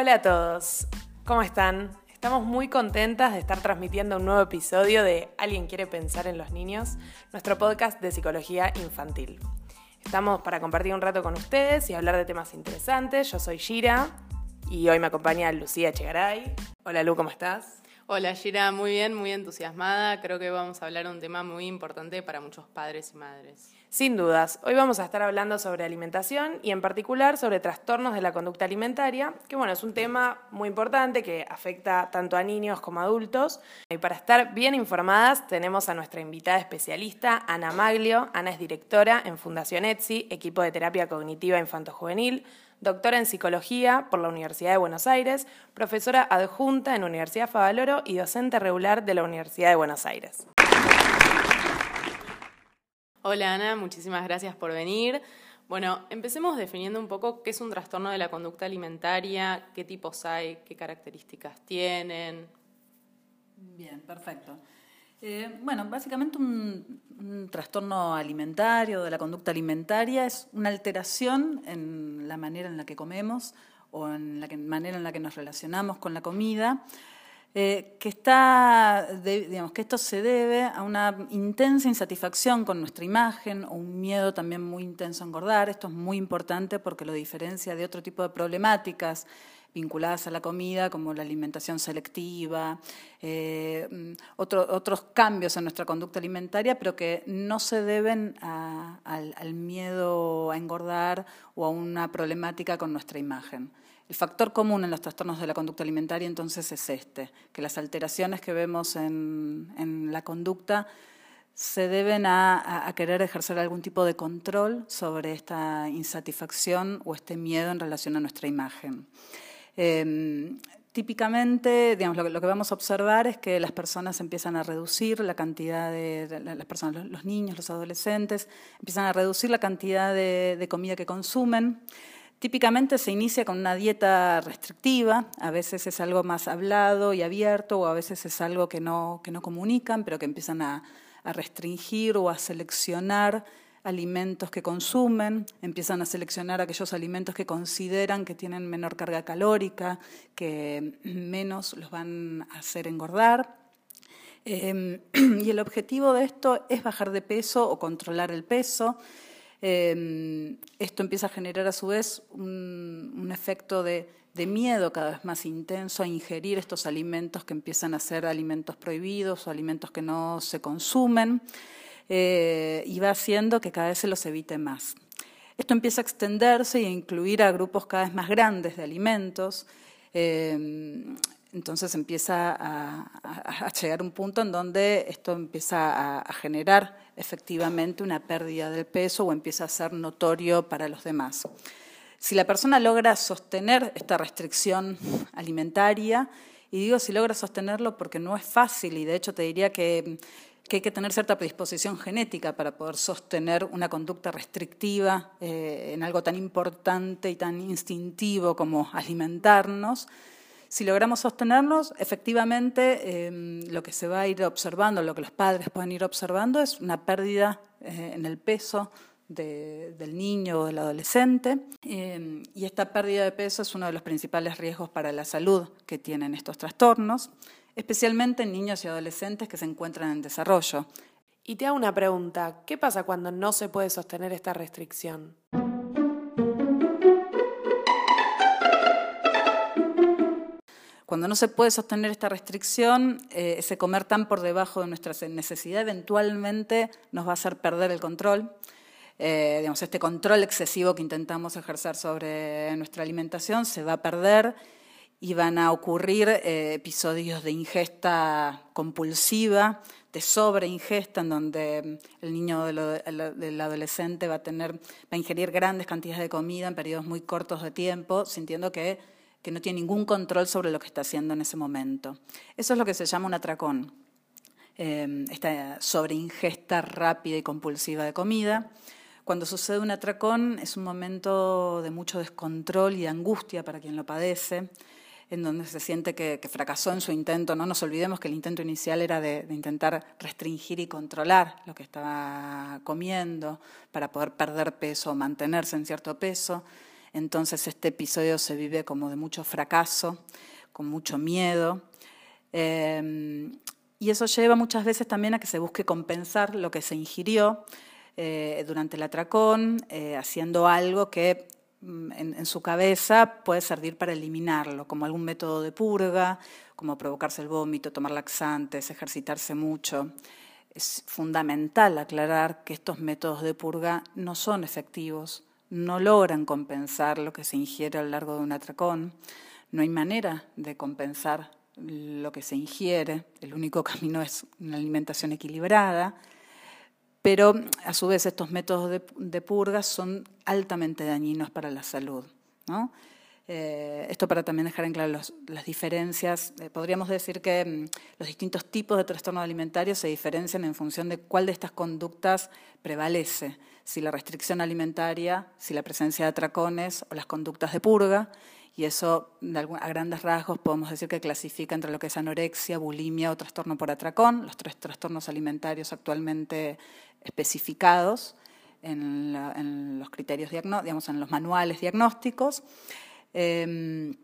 Hola a todos, ¿cómo están? Estamos muy contentas de estar transmitiendo un nuevo episodio de Alguien quiere pensar en los niños, nuestro podcast de psicología infantil. Estamos para compartir un rato con ustedes y hablar de temas interesantes. Yo soy Gira y hoy me acompaña Lucía Chegaray. Hola Lu, ¿cómo estás? Hola Gira, muy bien, muy entusiasmada. Creo que vamos a hablar de un tema muy importante para muchos padres y madres. Sin dudas, hoy vamos a estar hablando sobre alimentación y en particular sobre trastornos de la conducta alimentaria, que bueno, es un tema muy importante que afecta tanto a niños como a adultos. Y para estar bien informadas tenemos a nuestra invitada especialista, Ana Maglio. Ana es directora en Fundación ETSI, equipo de terapia cognitiva infanto-juvenil, doctora en psicología por la Universidad de Buenos Aires, profesora adjunta en Universidad Favaloro y docente regular de la Universidad de Buenos Aires. Hola Ana, muchísimas gracias por venir. Bueno, empecemos definiendo un poco qué es un trastorno de la conducta alimentaria, qué tipos hay, qué características tienen. Bien, perfecto. Eh, bueno, básicamente un, trastorno alimentario de la conducta alimentaria es una alteración en la manera en la que comemos o en la manera en la que nos relacionamos con la comida eh, que, está, digamos, que esto se debe a una intensa insatisfacción con nuestra imagen o un miedo también muy intenso a engordar. Esto es muy importante porque lo diferencia de otro tipo de problemáticas vinculadas a la comida, como la alimentación selectiva, eh, otros cambios en nuestra conducta alimentaria, pero que no se deben al miedo a engordar o a una problemática con nuestra imagen. El factor común en los trastornos de la conducta alimentaria entonces es este, que las alteraciones que vemos en, la conducta se deben a, querer ejercer algún tipo de control sobre esta insatisfacción o este miedo en relación a nuestra imagen. Em, típicamente, digamos, lo que, vamos a observar es que las personas empiezan a reducir la cantidad de, las personas, los, niños, los adolescentes, empiezan a reducir la cantidad de comida que consumen. Típicamente se inicia con una dieta restrictiva, a veces es algo más hablado y abierto o a veces es algo que no, que no comunican, pero que empiezan a, restringir o a seleccionar alimentos que consumen, empiezan a seleccionar aquellos alimentos que consideran que tienen menor carga calórica, que menos los van a hacer engordar. Em, y el objetivo de esto es bajar de peso o controlar el peso. Em, esto empieza a generar a su vez un, efecto de, miedo cada vez más intenso a ingerir estos alimentos que empiezan a ser alimentos prohibidos o alimentos que no se consumen eh, y va haciendo que cada vez se los evite más. Esto empieza a extenderse y a incluir a grupos cada vez más grandes de alimentos. Em, entonces empieza a, llegar un punto en donde esto empieza a, generar efectivamente una pérdida del peso o empieza a ser notorio para los demás. Si la persona logra sostener esta restricción alimentaria, y digo si logra sostenerlo porque no es fácil y de hecho te diría que, hay que tener cierta predisposición genética para poder sostener una conducta restrictiva eh, en algo tan importante y tan instintivo como alimentarnos, si logramos sostenernos, efectivamente em, lo que se va a ir observando, lo que los padres pueden ir observando es una pérdida eh, en el peso del niño o del adolescente. Em, y esta pérdida de peso es uno de los principales riesgos para la salud que tienen estos trastornos, especialmente en niños y adolescentes que se encuentran en desarrollo. Y te hago una pregunta, ¿qué pasa cuando no se puede sostener esta restricción? Cuando no se puede sostener esta restricción, eh, ese comer tan por debajo de nuestra necesidad eventualmente nos va a hacer perder el control. Eh, digamos, este control excesivo que intentamos ejercer sobre nuestra alimentación se va a perder y van a ocurrir eh, episodios de ingesta compulsiva, de sobreingesta, en donde el niño del adolescente va a tener, va a ingerir grandes cantidades de comida en periodos muy cortos de tiempo, sintiendo que que no tiene ningún control sobre lo que está haciendo en ese momento. Eso es lo que se llama un atracón, eh, esta sobreingesta rápida y compulsiva de comida. Cuando sucede un atracón es un momento de mucho descontrol y de angustia para quien lo padece, en donde se siente que, fracasó en su intento. No nos olvidemos que el intento inicial era de, intentar restringir y controlar lo que estaba comiendo para poder perder peso o mantenerse en cierto peso. entonces este episodio se vive como de mucho fracaso, con mucho miedo. Em, y eso lleva muchas veces también a que se busque compensar lo que se ingirió eh, durante el atracón, eh, haciendo algo que mm, en, su cabeza puede servir para eliminarlo, como algún método de purga, como provocarse el vómito, tomar laxantes, ejercitarse mucho. Es fundamental aclarar que estos métodos de purga no son efectivos, no logran compensar lo que se ingiere a lo largo de un atracón. No hay manera de compensar lo que se ingiere, el único camino es una alimentación equilibrada, pero a su vez estos métodos de, purga son altamente dañinos para la salud. Eh, esto para también dejar en claro las diferencias. Eh, podríamos decir que mm, los distintos tipos de trastornos alimentarios se diferencian en función de cuál de estas conductas prevalece, si la restricción alimentaria, si la presencia de atracones o las conductas de purga y eso a grandes rasgos podemos decir que clasifica entre lo que es anorexia, bulimia o trastorno por atracón, los tres trastornos alimentarios actualmente especificados en, los criterios, digamos, en los manuales diagnósticos. Em,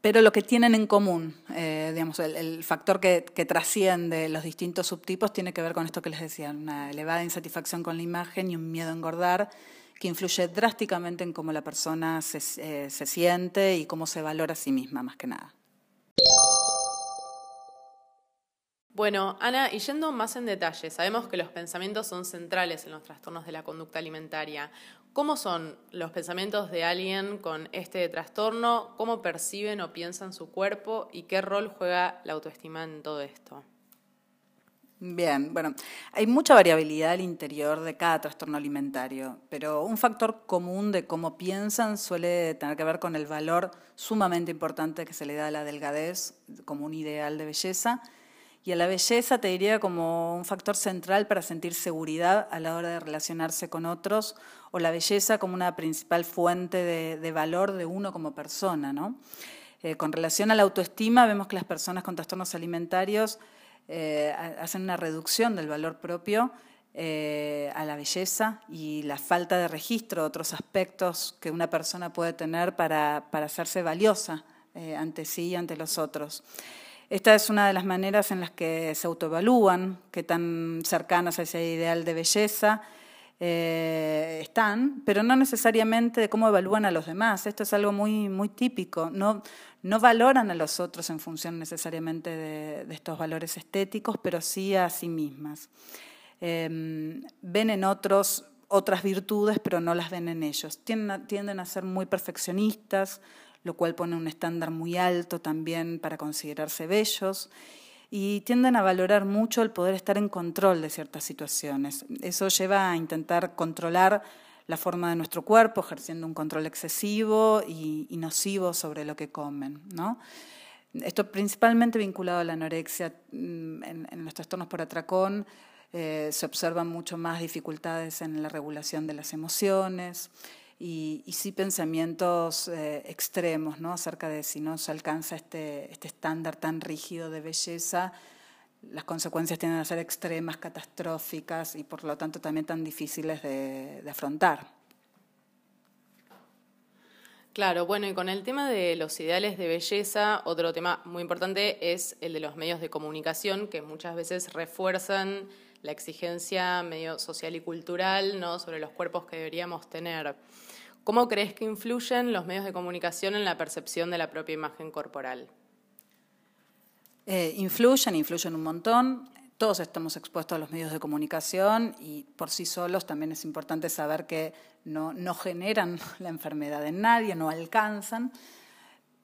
pero lo que tienen en común, eh, digamos, el, factor que, que, trasciende los distintos subtipos tiene que ver con esto que les decía, una elevada insatisfacción con la imagen y un miedo a engordar que influye drásticamente en cómo la persona se, eh, se siente y cómo se valora a sí misma, más que nada. Bueno, Ana, y yendo más en detalle, sabemos que los pensamientos son centrales en los trastornos de la conducta alimentaria. ¿Cómo son los pensamientos de alguien con este trastorno? ¿Cómo perciben o piensan su cuerpo? ¿Y qué rol juega la autoestima en todo esto? Bien, bueno, hay mucha variabilidad al interior de cada trastorno alimentario, pero un factor común de cómo piensan suele tener que ver con el valor sumamente importante que se le da a la delgadez como un ideal de belleza y a la belleza te diría como un factor central para sentir seguridad a la hora de relacionarse con otros o la belleza como una principal fuente de, valor de uno como persona, ¿no? Eh, con relación a la autoestima, vemos que las personas con trastornos alimentarios eh, hacen una reducción del valor propio eh, a la belleza y la falta de registro otros aspectos que una persona puede tener para, para hacerse valiosa eh, ante sí y ante los otros. Esta es una de las maneras en las que se autoevalúan, que tan cercanas a ese ideal de belleza están, pero no necesariamente de cómo evalúan a los demás. Esto es algo muy, muy típico. No, no valoran a los otros en función necesariamente de, estos valores estéticos, pero sí a sí mismas. Em, ven en otros otras virtudes, pero no las ven en ellos. Tienden a, ser muy perfeccionistas, lo cual pone un estándar muy alto también para considerarse bellos y tienden a valorar mucho el poder estar en control de ciertas situaciones. Eso lleva a intentar controlar la forma de nuestro cuerpo, ejerciendo un control excesivo y, nocivo sobre lo que comen. ¿no? Esto principalmente vinculado a la anorexia. Mm, en, los trastornos por atracón eh, se observan mucho más dificultades en la regulación de las emociones y, sí pensamientos eh, extremos ¿no? acerca de si no se alcanza este, este estándar tan rígido de belleza, las consecuencias tienden a ser extremas, catastróficas y por lo tanto también tan difíciles de, afrontar. Claro, bueno, y con el tema de los ideales de belleza, otro tema muy importante es el de los medios de comunicación, que muchas veces refuerzan la exigencia medio social y cultural ¿no? sobre los cuerpos que deberíamos tener. ¿Cómo crees que influyen los medios de comunicación en la percepción de la propia imagen corporal? Eh, influyen, influyen un montón. Todos estamos expuestos a los medios de comunicación y por sí solos también es importante saber que no, no generan la enfermedad en nadie, no alcanzan,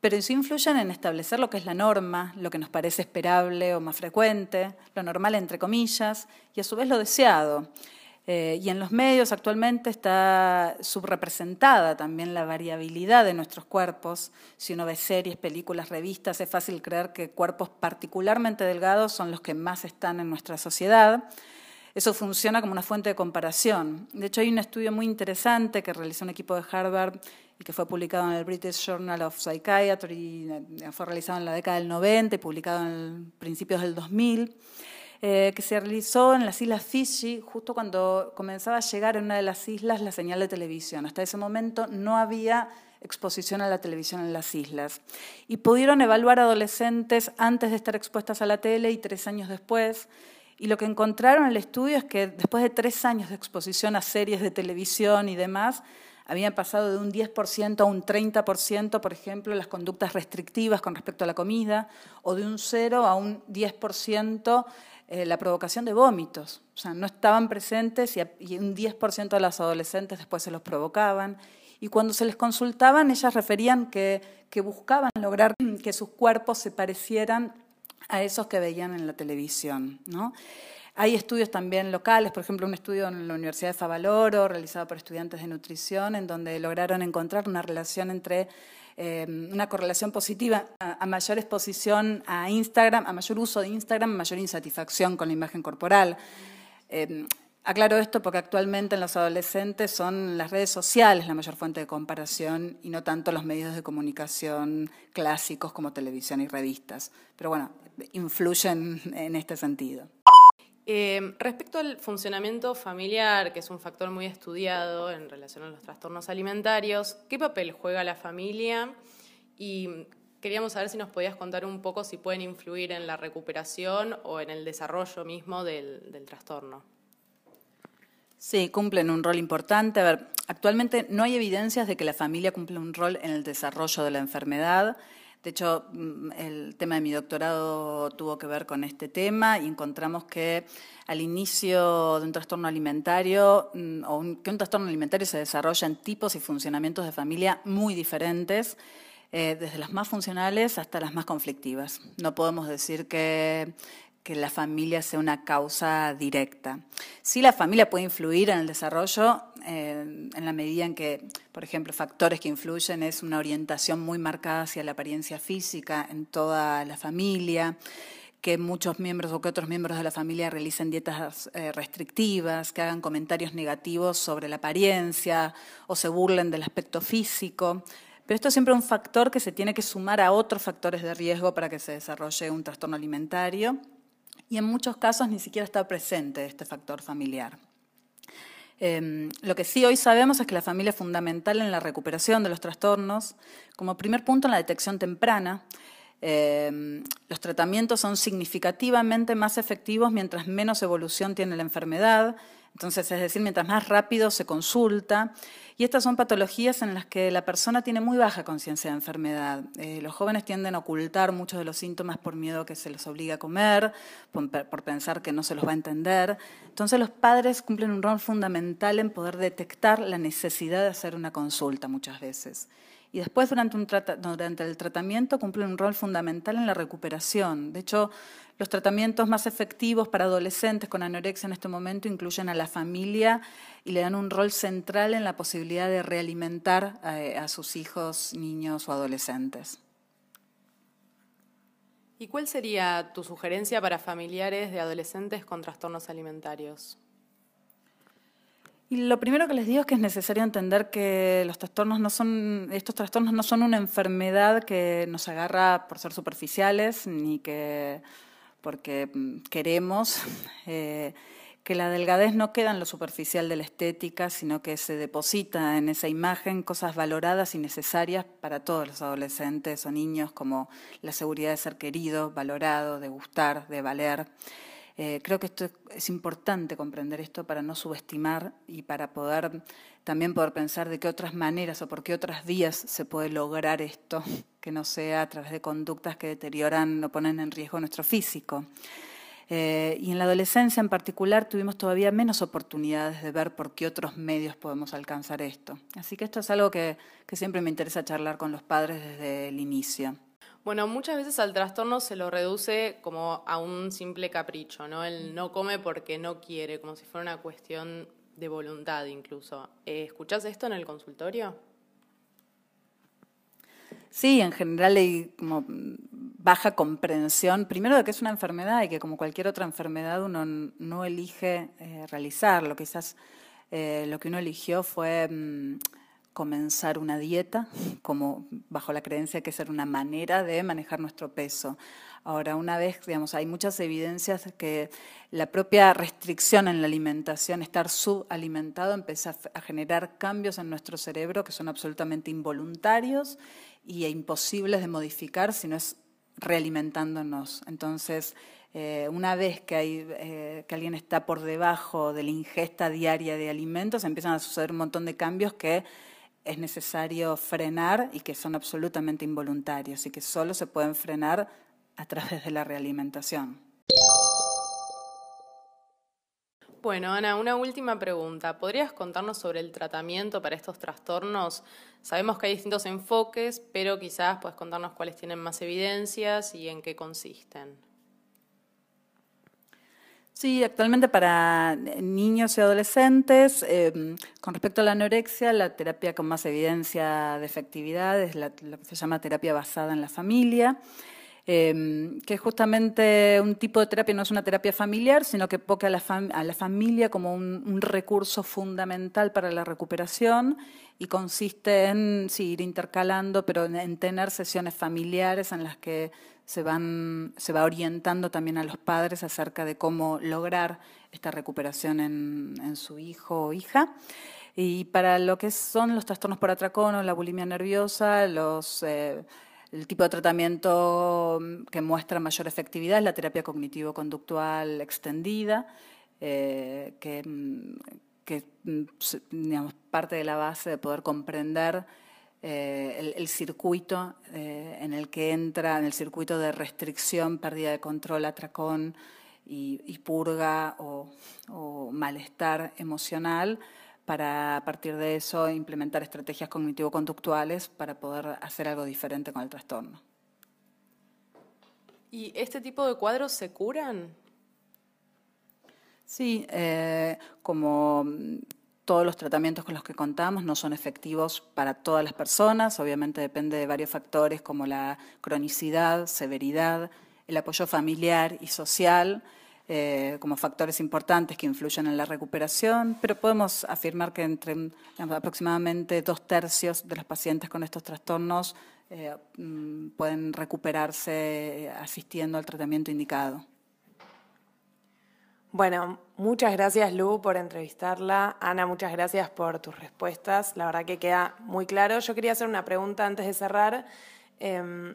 pero sí influyen en establecer lo que es la norma, lo que nos parece esperable o más frecuente, lo normal entre comillas, y a su vez lo deseado. Eh, y en los medios actualmente está subrepresentada también la variabilidad de nuestros cuerpos. Si uno ve series, películas, revistas, es fácil creer que cuerpos particularmente delgados son los que más están en nuestra sociedad. Eso funciona como una fuente de comparación. De hecho, hay un estudio muy interesante que realizó un equipo de Harvard y que fue publicado en el British Journal of Psychiatry, fue realizado en la década del 90 y publicado en principios del 2000 eh, que se realizó en las Islas Fiji, justo cuando comenzaba a llegar en una de las islas la señal de televisión. Hasta ese momento no había exposición a la televisión en las islas. Y pudieron evaluar adolescentes antes de estar expuestas a la tele y tres años después. Y lo que encontraron en el estudio es que después de tres años de exposición a series de televisión y demás, habían pasado de un 10% a un 30%, por ejemplo, las conductas restrictivas con respecto a la comida, o de un 0 a un 10% eh, la provocación de vómitos. O sea, no estaban presentes y, y un 10% de las adolescentes después se los provocaban. Y cuando se les consultaban, ellas referían que, que buscaban lograr que sus cuerpos se parecieran a esos que veían en la televisión. ¿no? Hay estudios también locales, por ejemplo, un estudio en la Universidad de Favaloro, realizado por estudiantes de nutrición, en donde lograron encontrar una relación entre eh, una correlación positiva a, mayor exposición a Instagram, a mayor uso de Instagram, mayor insatisfacción con la imagen corporal. Eh, aclaro esto porque actualmente en los adolescentes son las redes sociales la mayor fuente de comparación y no tanto los medios de comunicación clásicos como televisión y revistas. Pero bueno, influyen en este sentido. Eh, respecto al funcionamiento familiar, que es un factor muy estudiado en relación a los trastornos alimentarios, ¿qué papel juega la familia? Y queríamos saber si nos podías contar un poco si pueden influir en la recuperación o en el desarrollo mismo del, del trastorno. Sí, cumplen un rol importante. A ver, actualmente no hay evidencias de que la familia cumple un rol en el desarrollo de la enfermedad. De hecho, mm, el tema de mi doctorado tuvo que ver con este tema y encontramos que al inicio de un trastorno alimentario, mm, o que un trastorno alimentario se desarrolla en tipos y funcionamientos de familia muy diferentes, eh, desde las más funcionales hasta las más conflictivas. No podemos decir que que la familia sea una causa directa. Sí, la familia puede influir en el desarrollo eh, en la medida en que, por ejemplo, factores que influyen es una orientación muy marcada hacia la apariencia física en toda la familia, que muchos miembros o que otros miembros de la familia realicen dietas eh, restrictivas, que hagan comentarios negativos sobre la apariencia o se burlen del aspecto físico. Pero esto es siempre un factor que se tiene que sumar a otros factores de riesgo para que se desarrolle un trastorno alimentario y en muchos casos ni siquiera está presente este factor familiar. Em, lo que sí hoy sabemos es que la familia es fundamental en la recuperación de los trastornos, como primer punto en la detección temprana. Em, los tratamientos son significativamente más efectivos mientras menos evolución tiene la enfermedad, entonces, es decir, mientras más rápido se consulta. Y estas son patologías en las que la persona tiene muy baja conciencia de enfermedad. Eh, los jóvenes tienden a ocultar muchos de los síntomas por miedo que se los obliga a comer, por pensar que no se los va a entender. Entonces, los padres cumplen un rol fundamental en poder detectar la necesidad de hacer una consulta muchas veces y después durante, el tratamiento cumplen un rol fundamental en la recuperación. De hecho, los tratamientos más efectivos para adolescentes con anorexia en este momento incluyen a la familia y le dan un rol central en la posibilidad de realimentar a, a sus hijos, niños o adolescentes. ¿Y cuál sería tu sugerencia para familiares de adolescentes con trastornos alimentarios? Y lo primero que les digo es que es necesario entender que los trastornos no son, estos trastornos no son una enfermedad que nos agarra por ser superficiales, ni que porque mm, queremos, eh, que la delgadez no queda en lo superficial de la estética, sino que se deposita en esa imagen cosas valoradas y necesarias para todos los adolescentes o niños, como la seguridad de ser querido, valorado, de gustar, de valer. Eh, creo que esto es importante comprender esto para no subestimar y para poder también poder pensar de qué otras maneras o por qué otras vías se puede lograr esto, que no sea a través de conductas que deterioran o ponen en riesgo nuestro físico. Eh, y en la adolescencia en particular tuvimos todavía menos oportunidades de ver por qué otros medios podemos alcanzar esto. Así que esto es algo que siempre me interesa charlar con los padres desde el inicio. Bueno, muchas veces al trastorno se lo reduce como a un simple capricho, ¿no? Él no come porque no quiere, como si fuera una cuestión de voluntad incluso. Eh, ¿Escuchás esto en el consultorio? Sí, en general hay como baja comprensión, primero de que es una enfermedad y que como cualquier otra enfermedad uno no elige eh, realizarlo. Quizás eh, lo que uno eligió fue mm, comenzar una dieta, como bajo la creencia que es una manera de manejar nuestro peso. Ahora, una vez, digamos, hay muchas evidencias que la propia restricción en la alimentación, estar subalimentado, empieza a generar cambios en nuestro cerebro que son absolutamente involuntarios y imposibles de modificar si no es realimentándonos. Entonces, eh, una vez que, hay, eh, que alguien está por debajo de la ingesta diaria de alimentos, empiezan a suceder un montón de cambios que es necesario frenar y que son absolutamente involuntarios y que solo se pueden frenar a través de la realimentación. Bueno, Ana, una última pregunta. ¿Podrías contarnos sobre el tratamiento para estos trastornos? Sabemos que hay distintos enfoques, pero quizás puedes contarnos cuáles tienen más evidencias y en qué consisten. Sí, actualmente para niños y adolescentes, em, con respecto a la anorexia, la terapia con más evidencia de efectividad es la, que se llama terapia basada en la familia. Em, que es justamente un tipo de terapia, no es una terapia familiar, sino que enfoca a la, familia como un, recurso fundamental para la recuperación y consiste en ir intercalando, pero en, tener sesiones familiares en las que se, van, se va orientando también a los padres acerca de cómo lograr esta recuperación en, su hijo o hija. Y para lo que son los trastornos por atracón la bulimia nerviosa, los... Eh, el tipo de tratamiento mm, que muestra mayor efectividad es la terapia cognitivo-conductual extendida, eh, que, mm, que mm, digamos, parte de la base de poder comprender eh, el, circuito eh, en el que entra, en el circuito de restricción, pérdida de control, atracón y, purga o malestar emocional para a partir de eso implementar estrategias cognitivo-conductuales para poder hacer algo diferente con el trastorno. ¿Y este tipo de cuadros se curan? Sí, eh, como todos los tratamientos con los que contamos no son efectivos para todas las personas, obviamente depende de varios factores como la cronicidad, severidad, el apoyo familiar y social, eh, como factores importantes que influyen en la recuperación, pero podemos afirmar que entre aproximadamente dos tercios de los pacientes con estos trastornos eh, mm, pueden recuperarse eh, asistiendo al tratamiento indicado. Bueno, muchas gracias Lu por entrevistarla. Ana, muchas gracias por tus respuestas. La verdad que queda muy claro. Yo quería hacer una pregunta antes de cerrar. Em,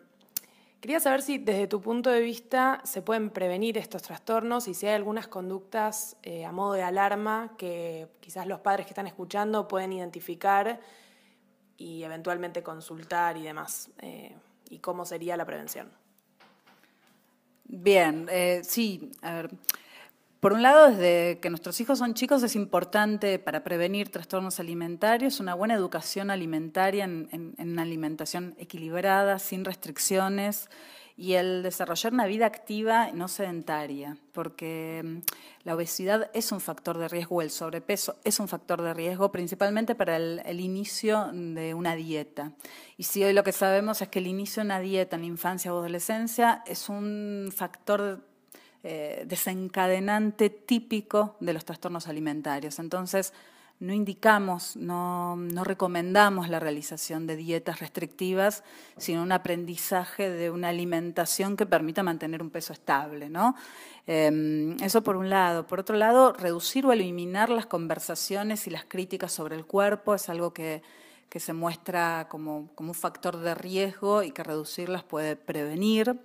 Quería saber si desde tu punto de vista se pueden prevenir estos trastornos y si hay algunas conductas eh, a modo de alarma que quizás los padres que están escuchando pueden identificar y eventualmente consultar y demás. Eh, y cómo sería la prevención. Bien, eh, sí, a ver. Por un lado, desde que nuestros hijos son chicos es importante para prevenir trastornos alimentarios una buena educación alimentaria en, una alimentación equilibrada, sin restricciones y el desarrollar una vida activa no sedentaria, porque mm, la obesidad es un factor de riesgo, el sobrepeso es un factor de riesgo, principalmente para el, el, inicio de una dieta. Y si hoy lo que sabemos es que el inicio de una dieta en la infancia o adolescencia es un factor eh, desencadenante típico de los trastornos alimentarios. Entonces, no indicamos, no, recomendamos la realización de dietas restrictivas, sino un aprendizaje de una alimentación que permita mantener un peso estable. ¿no? Em, eso por un lado. Por otro lado, reducir o eliminar las conversaciones y las críticas sobre el cuerpo es algo que, se muestra como, como un factor de riesgo y que reducirlas puede prevenir.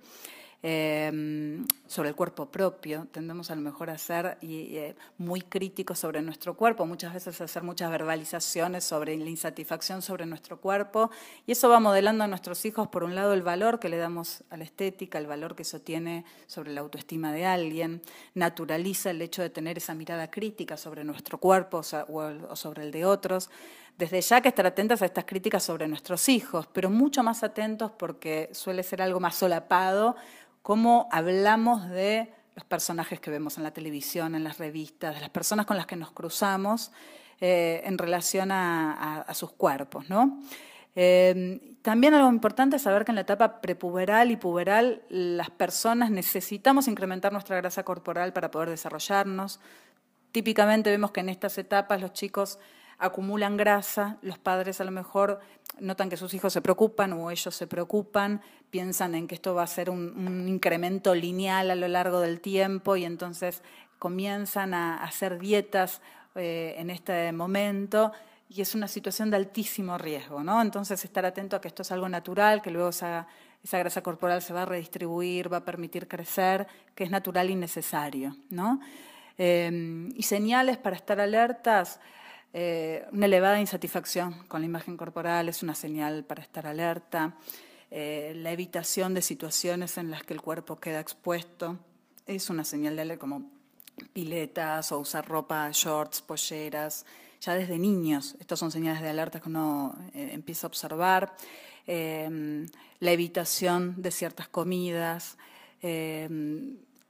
Em, sobre el cuerpo propio. Tendemos a lo mejor a ser eh, muy críticos sobre nuestro cuerpo, muchas veces a hacer muchas verbalizaciones sobre la insatisfacción sobre nuestro cuerpo. Y eso va modelando a nuestros hijos, por un lado, el valor que le damos a la estética, el valor que eso tiene sobre la autoestima de alguien, naturaliza el hecho de tener esa mirada crítica sobre nuestro cuerpo o sobre el de otros desde ya que estar atentas a estas críticas sobre nuestros hijos, pero mucho más atentos porque suele ser algo más solapado cómo hablamos de los personajes que vemos en la televisión, en las revistas, de las personas con las que nos cruzamos eh, en relación a, sus cuerpos. Eh, también algo importante es saber que en la etapa prepuberal y puberal las personas necesitamos incrementar nuestra grasa corporal para poder desarrollarnos. Típicamente vemos que en estas etapas los chicos acumulan grasa, los padres a lo mejor notan que sus hijos se preocupan o ellos se preocupan, piensan en que esto va a ser un, incremento lineal a lo largo del tiempo y entonces comienzan a hacer dietas eh, en este momento y es una situación de altísimo riesgo, ¿no? Entonces estar atento a que esto es algo natural, que luego esa, esa grasa corporal se va a redistribuir, va a permitir crecer, que es natural y necesario, ¿no? Eh, y señales para estar alertas, eh, una elevada insatisfacción con la imagen corporal es una señal para estar alerta. Eh, la evitación de situaciones en las que el cuerpo queda expuesto es una señal de alerta, como piletas o usar ropa, shorts, polleras. Ya desde niños, estas son señales de alerta que uno eh, empieza a observar. la evitación de ciertas comidas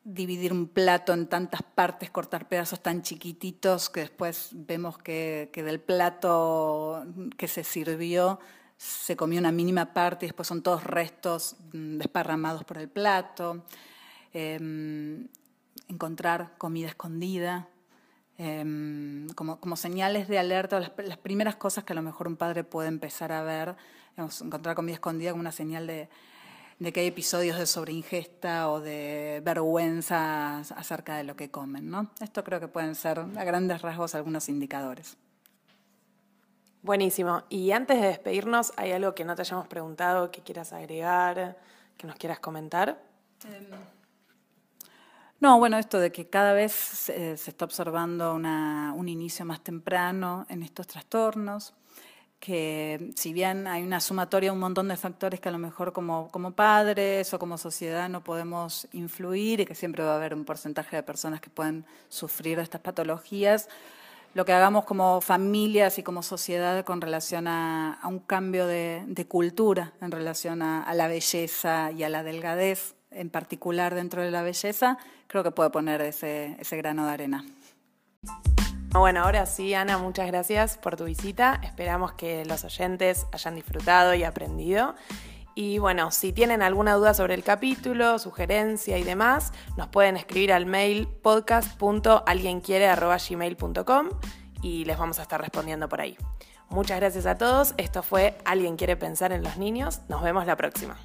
dividir un plato en tantas partes, cortar pedazos tan chiquititos que después vemos que, del plato que se sirvió se comió una mínima parte y después son todos restos mm, desparramados por el plato. Em, encontrar comida escondida, em, como, como, señales de alerta, las, las, primeras cosas que a lo mejor un padre puede empezar a ver, encontrar comida escondida como una señal de, de que hay episodios de sobreingesta o de vergüenza acerca de lo que comen. ¿no? Esto creo que pueden ser a grandes rasgos algunos indicadores. Buenísimo. Y antes de despedirnos, ¿hay algo que no te hayamos preguntado, que quieras agregar, que nos quieras comentar? Em, no, bueno, esto de que cada vez se, está observando un inicio más temprano en estos trastornos que si bien hay una sumatoria, un montón de factores que a lo mejor como, como padres o como sociedad no podemos influir y que siempre va a haber un porcentaje de personas que pueden sufrir estas patologías, lo que hagamos como familias y como sociedad con relación a, un cambio de, cultura en relación a, la belleza y a la delgadez, en particular dentro de la belleza, creo que puede poner ese, ese grano de arena. Bueno, ahora sí, Ana, muchas gracias por tu visita. Esperamos que los oyentes hayan disfrutado y aprendido. Y bueno, si tienen alguna duda sobre el capítulo, sugerencia y demás, nos pueden escribir al mail podcast.alguienquiere.gmail.com y les vamos a estar respondiendo por ahí. Muchas gracias a todos. Esto fue Alguien quiere pensar en los niños. Nos vemos la próxima.